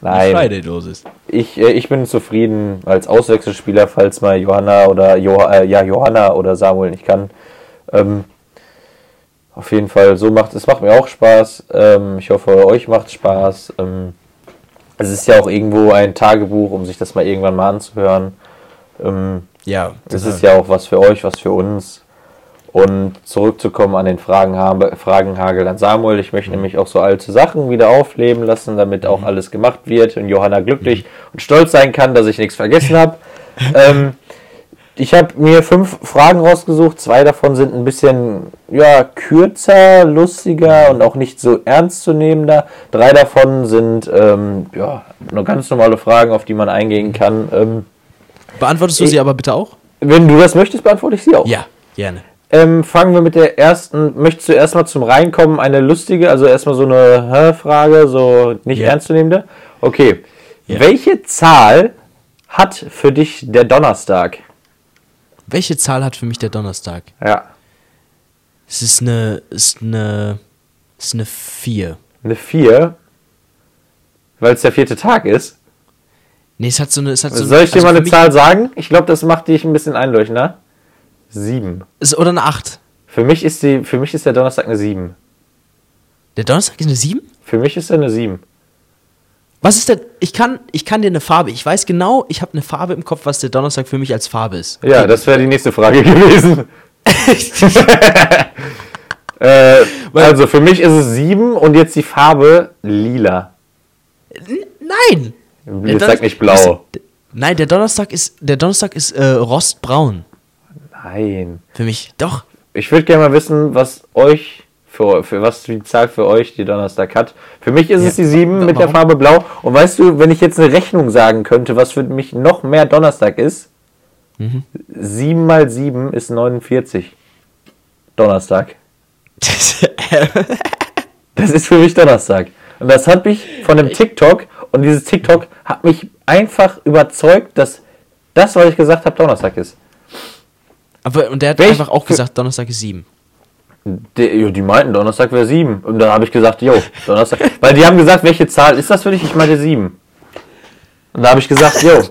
Nein. Friday Dosis. Ich, äh, ich bin zufrieden als Auswechselspieler, falls mal Johanna oder jo äh, ja, Johanna oder Samuel nicht kann. Ähm, auf jeden Fall, so macht es macht mir auch Spaß. Ähm, ich hoffe, euch macht Spaß. Ähm, es ist ja auch irgendwo ein Tagebuch, um sich das mal irgendwann mal anzuhören. Ähm, ja, es ist ja auch was für euch, was für uns. Und zurückzukommen an den Fragen, Fragenhagel an Samuel. Ich möchte mhm. nämlich auch so alte Sachen wieder aufleben lassen, damit auch mhm. alles gemacht wird und Johanna glücklich mhm. und stolz sein kann, dass ich nichts vergessen habe. ähm, ich habe mir fünf Fragen rausgesucht. Zwei davon sind ein bisschen ja, kürzer, lustiger und auch nicht so ernstzunehmender. Drei davon sind ähm, ja, nur ganz normale Fragen, auf die man eingehen kann. Ähm, Beantwortest du ich, sie aber bitte auch? Wenn du das möchtest, beantworte ich sie auch. Ja, gerne. Ähm, fangen wir mit der ersten. Möchtest du erstmal zum Reinkommen eine lustige, also erstmal so eine Frage, so nicht yeah. ernstzunehmende? Okay. Yeah. Welche Zahl hat für dich der Donnerstag? Welche Zahl hat für mich der Donnerstag? Ja. Es ist eine, ist eine, ist eine 4. Eine 4? Weil es der vierte Tag ist? Nee, es hat so eine. Es hat so Soll ich dir also mal eine Zahl sagen? Ich glaube, das macht dich ein bisschen einleuchtender. Sieben. Ist, oder eine 8. Für mich, ist die, für mich ist der Donnerstag eine 7. Der Donnerstag ist eine 7? Für mich ist er eine 7. Was ist denn? Ich kann, ich kann dir eine Farbe. Ich weiß genau, ich habe eine Farbe im Kopf, was der Donnerstag für mich als Farbe ist. Ja, das wäre die nächste Frage gewesen. äh, also für mich ist es 7 und jetzt die Farbe lila. Nein! Jetzt sag nicht blau. Nein, der Donnerstag ist, der Donnerstag ist äh, rostbraun. Nein. Für mich, doch. Ich würde gerne mal wissen, was euch für, für was die Zahl für euch die Donnerstag hat. Für mich ist ja. es die 7 mit Warum? der Farbe blau. Und weißt du, wenn ich jetzt eine Rechnung sagen könnte, was für mich noch mehr Donnerstag ist, mhm. 7 mal 7 ist 49. Donnerstag. das ist für mich Donnerstag. Und das hat mich von dem TikTok, und dieses TikTok hat mich einfach überzeugt, dass das, was ich gesagt habe, Donnerstag ist. Aber, und der hat Welch, einfach auch gesagt, Donnerstag ist 7. Die, die meinten, Donnerstag wäre 7. Und dann habe ich gesagt, jo, Donnerstag. Weil die haben gesagt, welche Zahl ist das für dich? Ich meinte 7. Und da habe ich gesagt, jo,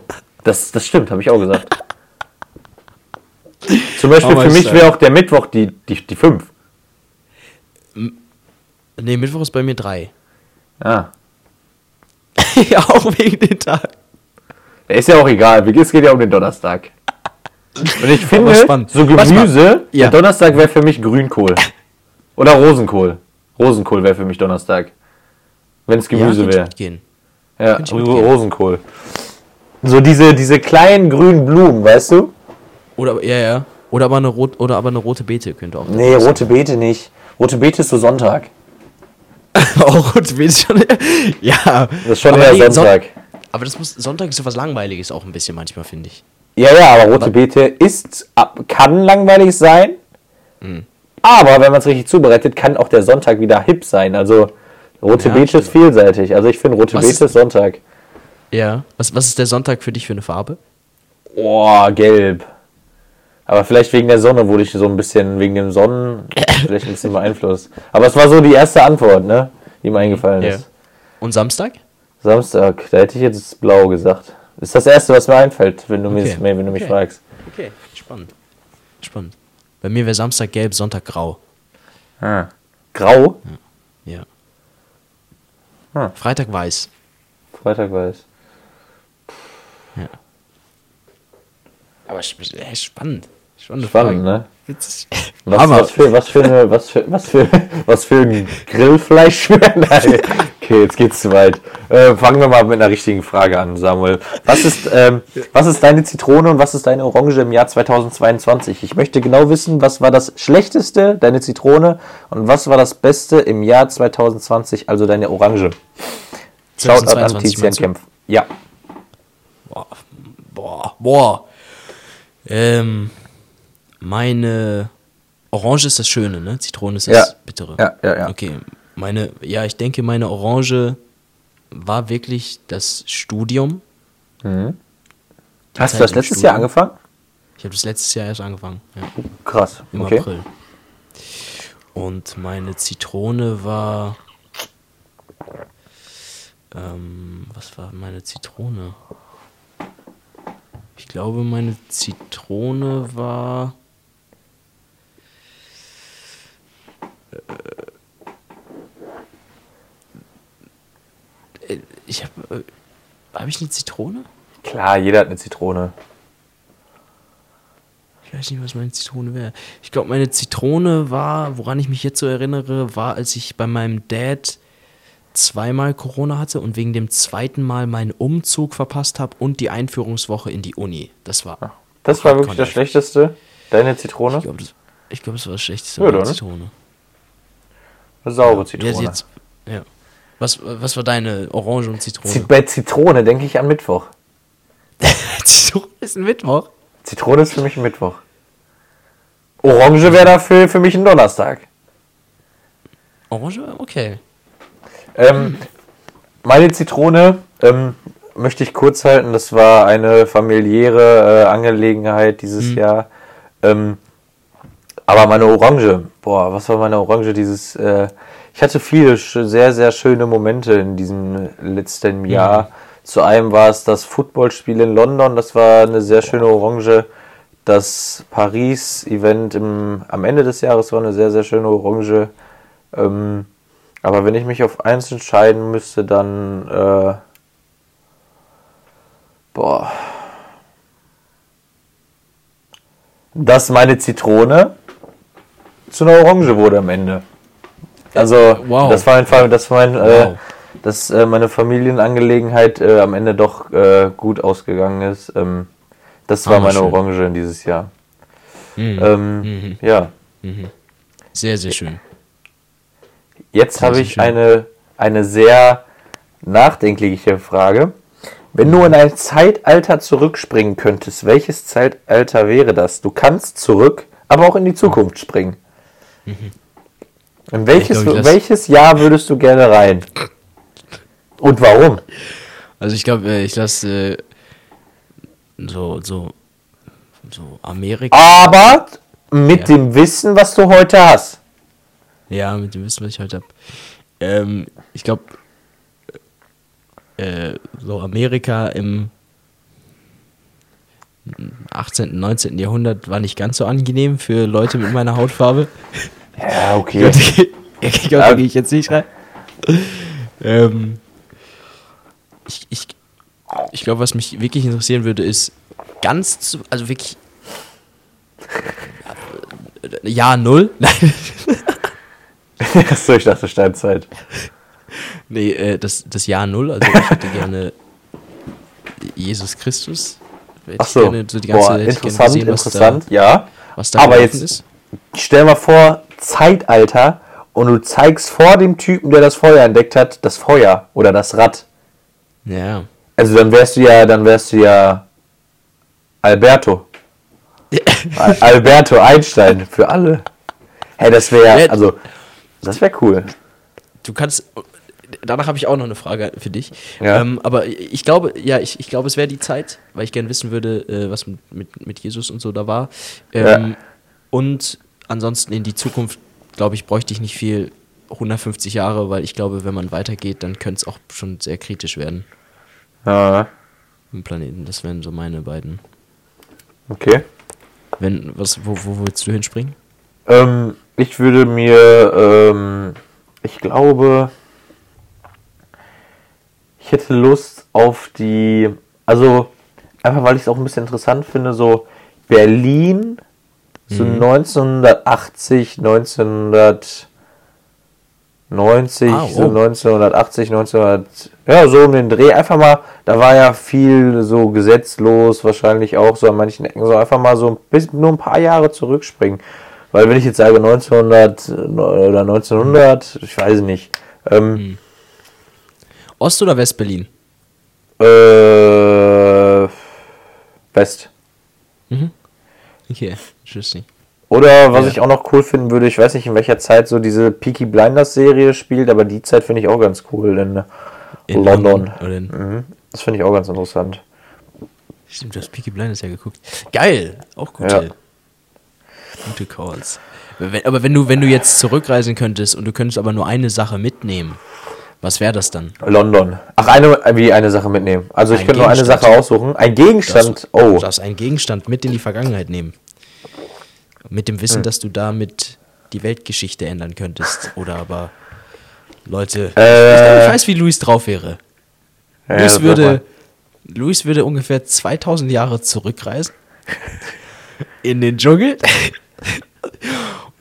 Das, das stimmt, habe ich auch gesagt. Zum Beispiel für mich wäre auch der Mittwoch die, die, die 5. Nee, Mittwoch ist bei mir 3. Ah. ja, auch wegen den Tag. Ist ja auch egal, es geht ja um den Donnerstag. Und ich finde, so Gemüse, ja. Donnerstag wäre für mich Grünkohl. Oder Rosenkohl. Rosenkohl wäre für mich Donnerstag. Wenn es Gemüse ja, wäre. Ja, Rosenkohl. So diese, diese kleinen grünen Blumen, weißt du? Oder, ja, ja. Oder aber eine, rot, oder aber eine rote Beete könnte auch. Nee, rote Beete nicht. Rote Beete ist so Sonntag. auch rote Beete schon. ja. Das ist schon aber eher Sonntag. Son aber das muss, Sonntag ist so was Langweiliges auch ein bisschen manchmal, finde ich. Ja, ja, aber rote aber Beete ist, kann langweilig sein. Mhm. Aber wenn man es richtig zubereitet, kann auch der Sonntag wieder hip sein. Also rote ja, Beete ist vielseitig. Also ich finde rote was Beete ist Sonntag. Ja. Was, was ist der Sonntag für dich für eine Farbe? Oh, gelb. Aber vielleicht wegen der Sonne wurde ich so ein bisschen, wegen dem Sonnen, vielleicht ein bisschen beeinflusst. Aber es war so die erste Antwort, ne? Die mir eingefallen ist. Ja. Und Samstag? Samstag, da hätte ich jetzt blau gesagt. Ist das erste, was mir einfällt, wenn du, okay. mir, wenn du mich okay. fragst. Okay, spannend. Spannend. Bei mir wäre Samstag gelb, Sonntag grau. Ah. Grau? Ja. ja. Ah. Freitag weiß. Freitag weiß. Ja. Aber spannend. Spannend, Spannend ne? Was, was, für, was, für eine, was, für, was, für, was für ein Grillfleisch Nein. Okay, jetzt geht's zu weit. Äh, fangen wir mal mit einer richtigen Frage an, Samuel. Was ist, ähm, was ist deine Zitrone und was ist deine Orange im Jahr 2022? Ich möchte genau wissen, was war das Schlechteste, deine Zitrone, und was war das Beste im Jahr 2020, also deine Orange? Schaut an Tizian Kempf. Ja. Boah, boah, boah. Ähm, meine Orange ist das Schöne, ne? Zitrone ist das ja. Bittere. Ja, ja, ja. Okay, meine, ja, ich denke, meine Orange war wirklich das Studium. Mhm. Hast du das letztes Studium. Jahr angefangen? Ich habe das letztes Jahr erst angefangen. Ja. Krass. Im okay. April. Und meine Zitrone war. Ähm, was war meine Zitrone? Ich glaube, meine Zitrone war. Äh, ich habe. Äh, habe ich eine Zitrone? Klar, jeder hat eine Zitrone. Ich weiß nicht, was meine Zitrone wäre. Ich glaube, meine Zitrone war, woran ich mich jetzt so erinnere, war, als ich bei meinem Dad zweimal Corona hatte und wegen dem zweiten Mal meinen Umzug verpasst habe und die Einführungswoche in die Uni. Das war. Das war wirklich das Schlechteste? Deine Zitrone? Ich glaube, das, glaub, das war das Schlechteste. Ja, Zitrone. Eine saure Zitrone. Ja, jetzt, ja. Was, was war deine Orange und Zitrone? Bei Zitrone denke ich an Mittwoch. Zitrone ist ein Mittwoch? Zitrone ist für mich ein Mittwoch. Orange wäre dafür für mich ein Donnerstag. Orange? Okay. Ähm, meine Zitrone ähm, möchte ich kurz halten. Das war eine familiäre äh, Angelegenheit dieses mhm. Jahr. Ähm, aber meine Orange, boah, was war meine Orange dieses? Äh, ich hatte viele sehr, sehr schöne Momente in diesem letzten Jahr. Mhm. Zu einem war es das Footballspiel in London, das war eine sehr schöne Orange. Das Paris-Event am Ende des Jahres war eine sehr, sehr schöne Orange. Ähm, aber wenn ich mich auf eins entscheiden müsste, dann. Äh, boah. Dass meine Zitrone zu einer Orange wurde am Ende. Also, wow. das war einfach, das war mein, äh, wow. äh, dass äh, meine Familienangelegenheit äh, am Ende doch äh, gut ausgegangen ist. Ähm, das war ah, meine schön. Orange in dieses Jahr. Mhm. Ähm, mhm. Ja. Mhm. Sehr, sehr schön. Jetzt habe ich eine, eine sehr nachdenkliche Frage. Wenn du in ein Zeitalter zurückspringen könntest, welches Zeitalter wäre das? Du kannst zurück, aber auch in die Zukunft springen. Mhm. In welches, glaub, welches Jahr würdest du gerne rein? Und warum? Also ich glaube, äh, ich lasse äh, so, so, so Amerika. Aber mit ja. dem Wissen, was du heute hast. Ja, mit dem Wissen, was ich heute habe. Ähm, ich glaube, äh, so Amerika im 18., 19. Jahrhundert war nicht ganz so angenehm für Leute mit meiner Hautfarbe. Ja, okay. ich glaube, da gehe ich jetzt nicht rein. Ähm, ich ich, ich glaube, was mich wirklich interessieren würde, ist ganz zu, also wirklich Ja, null. Nein. Achso, ich dachte Steinzeit. Nee, äh, das, das Jahr null, also ich hätte gerne Jesus Christus. Ach so, gerne, so die ganze, Boah, interessant, gesehen, was interessant, da, ja. was da Aber jetzt- ist. Stell mal vor, Zeitalter und du zeigst vor dem Typen, der das Feuer entdeckt hat, das Feuer oder das Rad. Ja. Also dann wärst du ja, dann wärst du ja Alberto. Al- Alberto Einstein für alle. Hey, das wäre, Ja. also, das wäre cool. Du kannst. Danach habe ich auch noch eine Frage für dich. Ja. Ähm, aber ich glaube, ja, ich, ich glaube, es wäre die Zeit, weil ich gerne wissen würde, äh, was mit, mit, mit Jesus und so da war. Ähm, Und ansonsten in die Zukunft, glaube ich, bräuchte ich nicht viel 150 Jahre, weil ich glaube, wenn man weitergeht, dann könnte es auch schon sehr kritisch werden Ja, im Planeten. Das wären so meine beiden. okay. Wenn, was, wo, wo willst du hinspringen? Ähm, ich würde mir, ähm, ich glaube, ich hätte Lust auf die, also einfach weil ich es auch ein bisschen interessant finde, so Berlin, so 1980, 1990, Ah, so oh. 1980, 1900, ja, so um den Dreh. Einfach mal, da war ja viel so gesetzlos, wahrscheinlich auch so an manchen Ecken, so einfach mal so ein bisschen, nur ein paar Jahre zurückspringen. Weil wenn ich jetzt sage 1900 oder 1900, ich weiß nicht, ähm, Ost- oder West-Berlin? äh, West. Okay, interesting. Oder was Ja. ich auch noch cool finden würde, ich weiß nicht in welcher Zeit so diese Peaky Blinders Serie spielt, aber die Zeit finde ich auch ganz cool in, In London. In, Mhm. Das finde ich auch ganz interessant. Stimmt, du hast Peaky Blinders ja geguckt. Geil, auch gute, Ja. gute Calls. Aber wenn du, wenn du jetzt zurückreisen könntest und du könntest aber nur eine Sache mitnehmen, was wäre das dann? London. Ach, eine, wie eine Sache mitnehmen. Also ich Ein könnte nur eine. Sache aussuchen. Ein Gegenstand. Du Oh. darfst einen Gegenstand mit in die Vergangenheit nehmen. Mit dem Hm. Wissen, dass du damit die Weltgeschichte ändern könntest. Oder aber Leute. Äh. ich, ich weiß, wie Luis drauf wäre. Ja, Luis, würde. Luis würde ungefähr 2000 Jahre zurückreisen in den Dschungel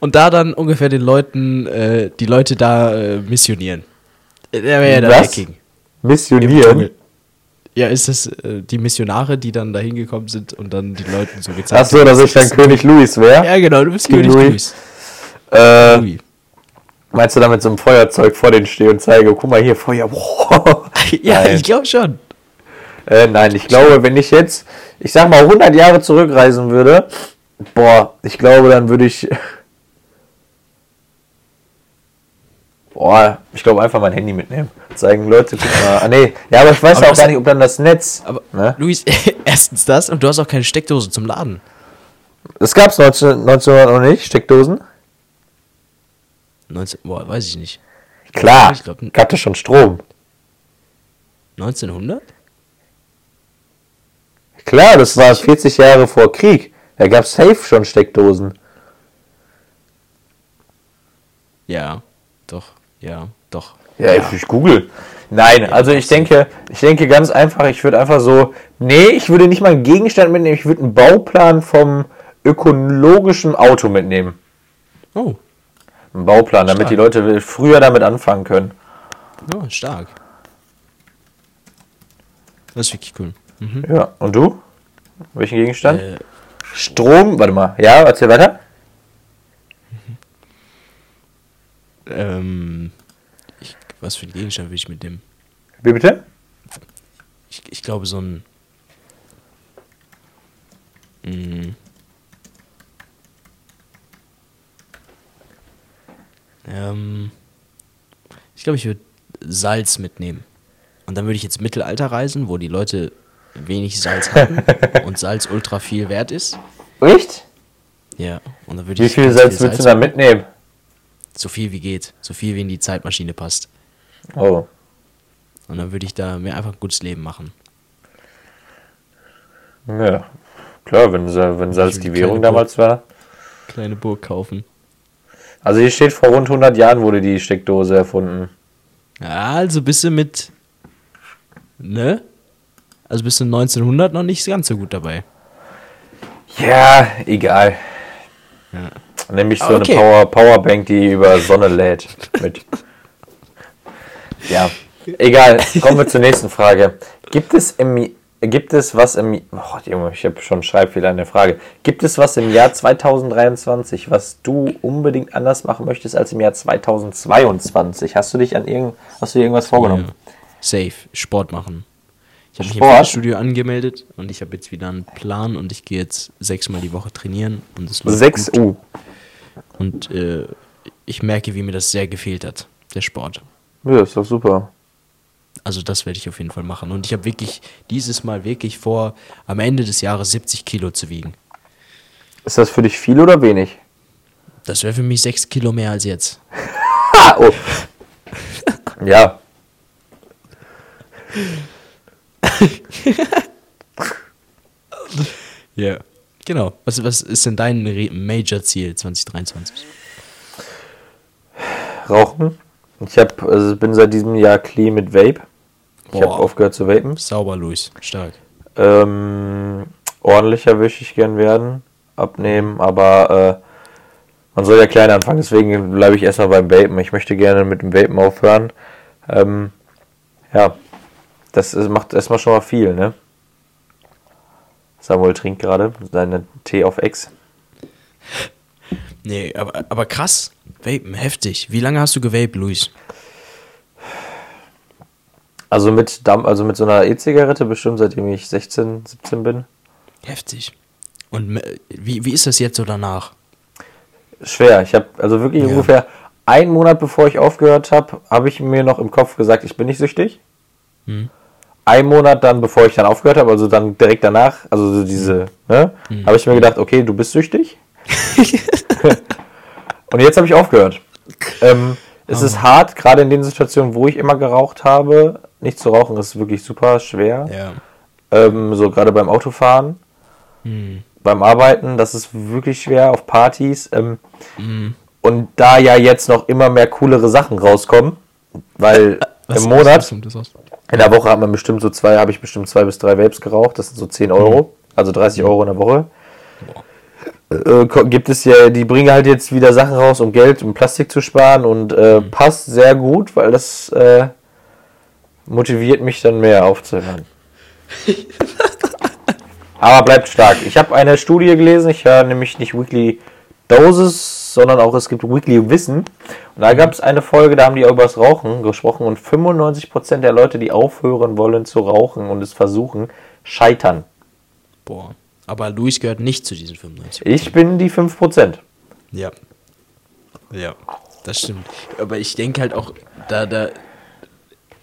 und da dann ungefähr den Leuten, äh, die Leute da äh, missionieren. Der wäre ja der Was? King. Missionieren. Ja, ist das äh, die Missionare, die dann da hingekommen sind und dann die Leuten so gezeigt Ach so, dass ich dann König Louis wäre. Ja, genau, du bist King König Louis. Luis. Äh, Louis. meinst du da mit so einem Feuerzeug vor denen stehe und zeige, guck mal hier, Feuer. Ja, Nein. ich glaube schon. Äh, nein, ich glaube, wenn ich jetzt, ich sag mal, 100 Jahre zurückreisen würde, boah, ich glaube, dann würde ich. Boah, ich glaube einfach mein Handy mitnehmen. Zeigen, Leute, guck mal. Ah, nee, ja, aber ich weiß Aber auch gar nicht, ob dann das Netz. Aber ne? Luis, erstens das und du hast auch keine Steckdose zum Laden. Das gab's 19, 1900 noch nicht, Steckdosen? 19, boah, weiß ich nicht. Klar, Ich glaub, gab das schon Strom. 1900? Klar, das war 40 Jahre vor Krieg. Da gab's safe schon Steckdosen. Ja, doch, ja, doch. Ja, Ich, ich google. Nein, also ich denke, ich denke ganz einfach, ich würde einfach so, nee, ich würde nicht mal einen Gegenstand mitnehmen, ich würde einen Bauplan vom ökologischen Auto mitnehmen. Oh, Einen Bauplan, damit Stark. die Leute früher damit anfangen können. ja, stark. Das ist wirklich cool. Mhm. Ja, und du? Welchen Gegenstand? Äh, Strom, warte mal. Ja, erzähl weiter. Ähm, ich, was für einen Gegenstand will ich mitnehmen? Wie bitte? Ich, ich glaube, so ein. Mm. Ähm, ich glaube, ich würde Salz mitnehmen. Und dann würde ich jetzt Mittelalter reisen, wo die Leute wenig Salz hatten und Salz ultra viel wert ist. Echt? Ja. Und dann würde Wie ich viel ganz Salz willst du da mitnehmen? So viel wie geht. So viel wie in die Zeitmaschine passt. Oh. Und dann würde ich da mir einfach ein gutes Leben machen. Ja. Klar, wenn, wenn Salz die Währung damals war. Kleine Burg kaufen. Also hier steht, vor rund 100 Jahren wurde die Steckdose erfunden. Ja, also bist du mit, ne? Also bist du 1900 noch nicht ganz so gut dabei. Ja, egal. Ja. Nämlich so okay. eine Power, Powerbank, die über Sonne lädt. Mit. Ja, egal. Kommen wir zur nächsten Frage. Gibt es im Gibt es was im oh, Junge, ich habe schon Schreibfehler in der Frage. Gibt es was im Jahr 2023, was du unbedingt anders machen möchtest als im Jahr 2022? Hast du dich an irgend hast du irgendwas vorgenommen? Ja. Safe, Sport machen. Ich habe mich im Fitnessstudio angemeldet und ich habe jetzt wieder einen Plan und ich gehe jetzt sechsmal die Woche trainieren und es läuft Sechs gut. Und äh, ich merke, wie mir das sehr gefehlt hat, der Sport. Ja, ist doch super. Also das werde ich auf jeden Fall machen. Und ich habe wirklich dieses Mal wirklich vor, am Ende des Jahres 70 Kilo zu wiegen. Ist das für dich viel oder wenig? Das wäre für mich 6 Kilo mehr als jetzt. oh. ja. ja, genau. Was, was ist denn dein Major-Ziel 2023? Rauchen. Ich hab, also bin seit diesem Jahr clean mit Vape. Ich habe aufgehört zu vapen. Sauber, Luis. Stark. Ähm, ordentlicher möchte ich gern werden, abnehmen, aber äh, man soll ja klein anfangen, deswegen bleibe ich erstmal beim Vapen. Ich möchte gerne mit dem Vapen aufhören. Ähm, ja, das ist, macht erstmal schon mal viel, ne? Samuel trinkt gerade seinen Tee auf Ex. Nee, aber, aber krass. Vapen, heftig. Wie lange hast du gewaped, Luis? Also mit, Damm, also mit so einer E-Zigarette bestimmt, seitdem ich 16, 17 bin. Heftig. Und wie, wie ist das jetzt so danach? Schwer. Ich habe also wirklich ja. ungefähr einen Monat bevor ich aufgehört habe, habe ich mir noch im Kopf gesagt, ich bin nicht süchtig. Hm. Ein Monat dann, bevor ich dann aufgehört habe, also dann direkt danach, also so diese, ne, hm. habe ich mir gedacht, okay, du bist süchtig. Und jetzt habe ich aufgehört. Ähm, es oh. ist hart, gerade in den Situationen, wo ich immer geraucht habe. Nicht zu rauchen ist wirklich super schwer. Ja. Ähm, so gerade beim Autofahren, hm. beim Arbeiten, das ist wirklich schwer auf Partys. Ähm, hm. Und da ja jetzt noch immer mehr coolere Sachen rauskommen, weil was, im Monat, in der Woche hat man bestimmt so zwei, habe ich bestimmt zwei bis drei Vapes geraucht, das sind so 10 Euro, hm. also 30 Euro in der Woche. Äh, gibt es ja, die bringen halt jetzt wieder Sachen raus, um Geld und Plastik zu sparen und äh, mhm. passt sehr gut, weil das äh, motiviert mich dann mehr aufzuhören. Aber bleibt stark. Ich habe eine Studie gelesen, ich höre nämlich nicht Weekly Doses, sondern auch es gibt Weekly Wissen. Und da gab es eine Folge, da haben die über das Rauchen gesprochen und 95% der Leute, die aufhören wollen zu rauchen und es versuchen, scheitern. Boah. Aber Luis gehört nicht zu diesen 95%. Ich bin die 5%. Ja. Ja, das stimmt. Aber ich denke halt auch, da, da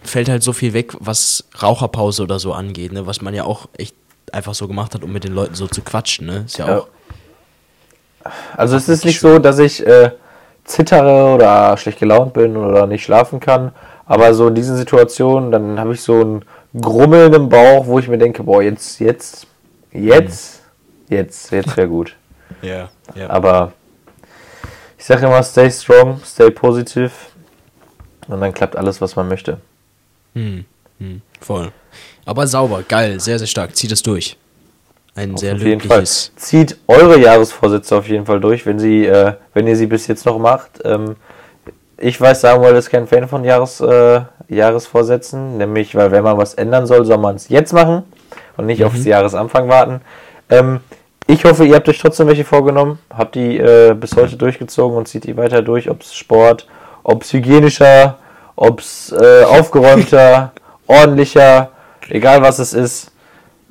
fällt halt so viel weg, was Raucherpause oder so angeht, ne? was man ja auch echt einfach so gemacht hat, um mit den Leuten so zu quatschen. Ne? Ist ja auch. Also es ist nicht so, dass ich äh, zittere oder schlecht gelaunt bin oder nicht schlafen kann, aber so in diesen Situationen, dann habe ich so ein Grummeln im Bauch, wo ich mir denke, boah, jetzt, jetzt, jetzt Jetzt, jetzt wäre gut. ja, ja. Aber ich sage immer, stay strong, stay positive und dann klappt alles, was man möchte. Hm, hm, voll. Aber sauber, geil, sehr, sehr stark. Zieht es durch. Ein auf sehr löbliches. Zieht eure Jahresvorsätze auf jeden Fall durch, wenn sie, äh, wenn ihr sie bis jetzt noch macht. Ähm, ich weiß, Samuel ist kein Fan von Jahres, äh, Jahresvorsätzen, nämlich, weil wenn man was ändern soll, soll man es jetzt machen und nicht mhm. aufs Jahresanfang warten. Ähm, ich hoffe, ihr habt euch trotzdem welche vorgenommen, habt die äh, bis heute durchgezogen und zieht die weiter durch, ob es Sport, ob es hygienischer, ob es äh, aufgeräumter, ordentlicher, egal was es ist.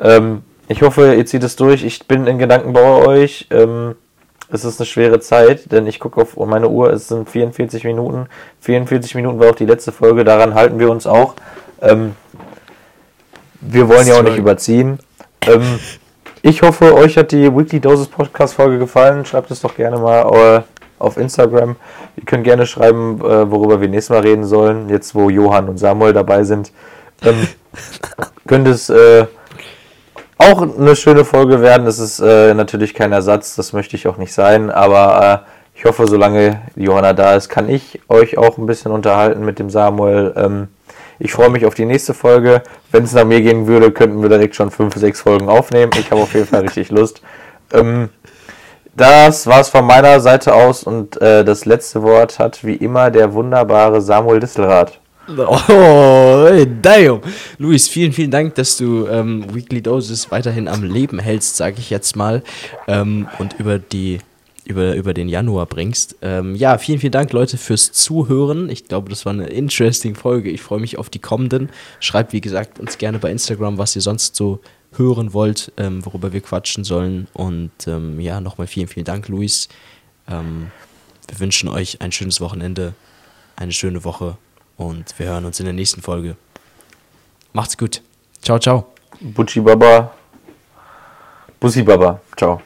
Ähm, ich hoffe, ihr zieht es durch. Ich bin in Gedanken bei euch. Ähm, es ist eine schwere Zeit, denn ich gucke auf meine Uhr, es sind 44 Minuten. 44 Minuten war auch die letzte Folge, daran halten wir uns auch. Ähm, wir wollen ja auch nicht überziehen. Ähm, ich hoffe, euch hat die Weekly Doses Podcast Folge gefallen. Schreibt es doch gerne mal äh, auf Instagram. Ihr könnt gerne schreiben, äh, worüber wir nächstes Mal reden sollen. Jetzt, wo Johann und Samuel dabei sind. Ähm, könnt es äh, auch eine schöne Folge werden. Es ist äh, natürlich kein Ersatz, das möchte ich auch nicht sein, aber äh, ich hoffe, solange Johanna da ist, kann ich euch auch ein bisschen unterhalten mit dem Samuel. Ähm, ich freue mich auf die nächste Folge. Wenn es nach mir gehen würde, könnten wir direkt schon fünf, sechs Folgen aufnehmen. Ich habe auf jeden Fall richtig Lust. Ähm, das war's von meiner Seite aus und äh, das letzte Wort hat wie immer der wunderbare Samuel Disselrath. Oh, hey, damn. Luis, vielen, vielen Dank, dass du ähm, Weekly Doses weiterhin am Leben hältst, sage ich jetzt mal, ähm, und über die über, über den Januar bringst. Ähm, ja, vielen, vielen Dank, Leute, fürs Zuhören. Ich glaube, das war eine interesting Folge. Ich freue mich auf die kommenden. Schreibt, wie gesagt, uns gerne bei Instagram, was ihr sonst so hören wollt, ähm, worüber wir quatschen sollen. Und ähm, ja, nochmal vielen, vielen Dank, Luis. Ähm, wir wünschen euch ein schönes Wochenende, eine schöne Woche und wir hören uns in der nächsten Folge. Macht's gut. Ciao, ciao. Bucci Baba. Bussi Baba. Ciao.